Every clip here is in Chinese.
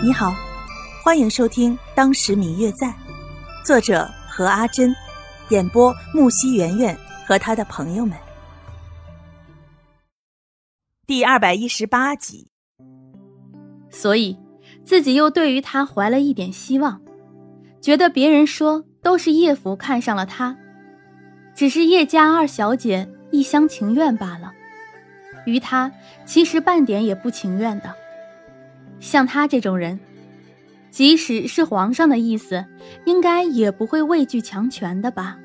你好，欢迎收听《当时明月在》，作者何阿珍，演播木西圆圆和他的朋友们。第二百一十八集。所以，自己又对于他怀了一点希望，觉得别人说都是叶福看上了他，只是叶家二小姐一厢情愿罢了，于他其实半点也不情愿的。像他这种人，即使是皇上的意思，应该也不会畏惧强权的吧？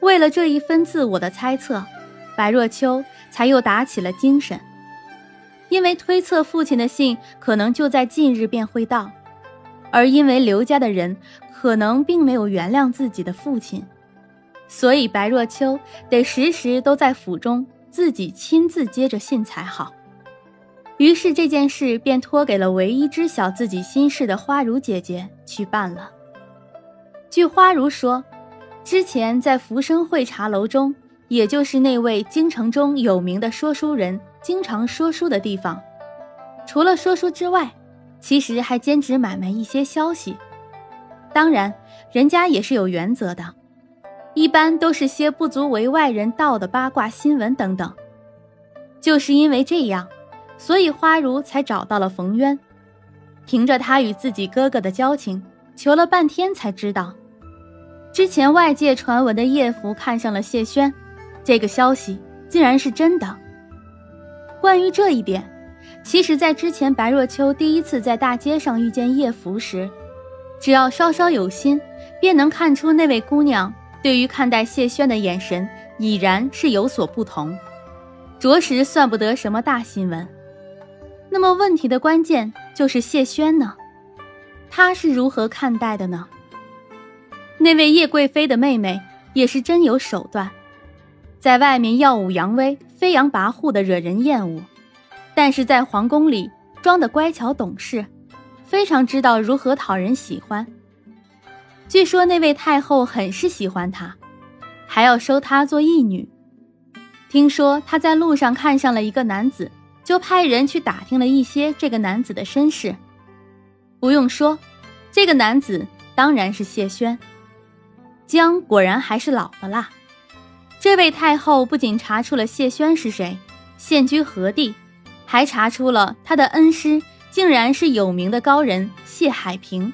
为了这一分自我的猜测，白若秋才又打起了精神。因为推测父亲的信可能就在近日便会到，而因为刘家的人可能并没有原谅自己的父亲，所以白若秋得时时都在府中自己亲自接着信才好。于是这件事便托给了唯一知晓自己心事的花如姐姐去办了。据花如说，之前在福生会茶楼中，也就是那位京城中有名的说书人经常说书的地方，除了说书之外，其实还兼职买卖一些消息。当然，人家也是有原则的，一般都是些不足为外人道的八卦新闻等等。就是因为这样。所以花如才找到了冯渊，凭着他与自己哥哥的交情，求了半天才知道，之前外界传闻的叶福看上了谢轩，这个消息竟然是真的。关于这一点，其实，在之前白若秋第一次在大街上遇见叶福时，只要稍稍有心，便能看出那位姑娘对于看待谢轩的眼神已然是有所不同，着实算不得什么大新闻。那么问题的关键就是谢轩呢，他是如何看待的呢？那位叶贵妃的妹妹也是真有手段，在外面耀武扬威、飞扬跋扈的惹人厌恶，但是在皇宫里装的乖巧懂事，非常知道如何讨人喜欢。据说那位太后很是喜欢她，还要收她做义女。听说她在路上看上了一个男子。就派人去打听了一些这个男子的身世，不用说，这个男子当然是谢轩。姜果然还是老的辣。这位太后不仅查出了谢轩是谁，现居何地，还查出了他的恩师竟然是有名的高人谢海平。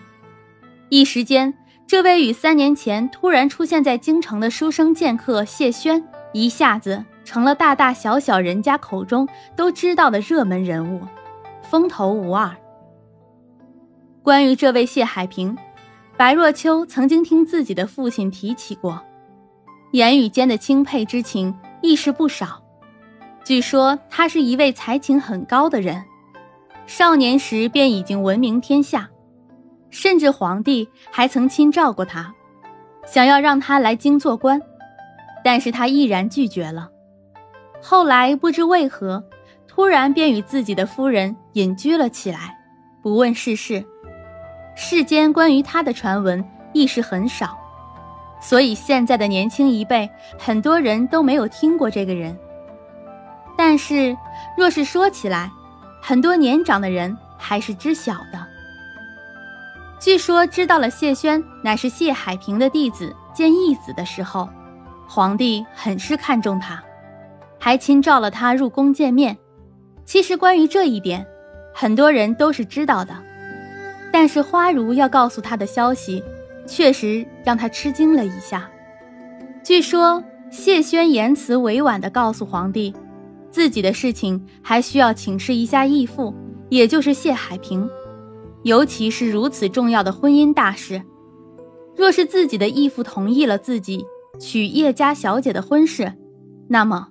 一时间，这位与三年前突然出现在京城的书生剑客谢轩，一下子。成了大大小小人家口中都知道的热门人物，风头无二。关于这位谢海平，白若秋曾经听自己的父亲提起过，言语间的钦佩之情亦是不少。据说他是一位才情很高的人，少年时便已经闻名天下，甚至皇帝还曾亲召过他，想要让他来京做官，但是他毅然拒绝了。后来不知为何，突然便与自己的夫人隐居了起来，不问世事。世间关于他的传闻亦是很少，所以现在的年轻一辈很多人都没有听过这个人。但是，若是说起来，很多年长的人还是知晓的。据说知道了谢轩乃是谢海平的弟子兼义子的时候，皇帝很是看重他。还亲召了他入宫见面。其实关于这一点，很多人都是知道的，但是花如要告诉他的消息，确实让他吃惊了一下。据说谢轩言辞委婉地告诉皇帝，自己的事情还需要请示一下义父，也就是谢海平，尤其是如此重要的婚姻大事，若是自己的义父同意了自己娶叶家小姐的婚事，那么。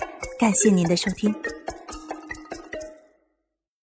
感谢您的收听。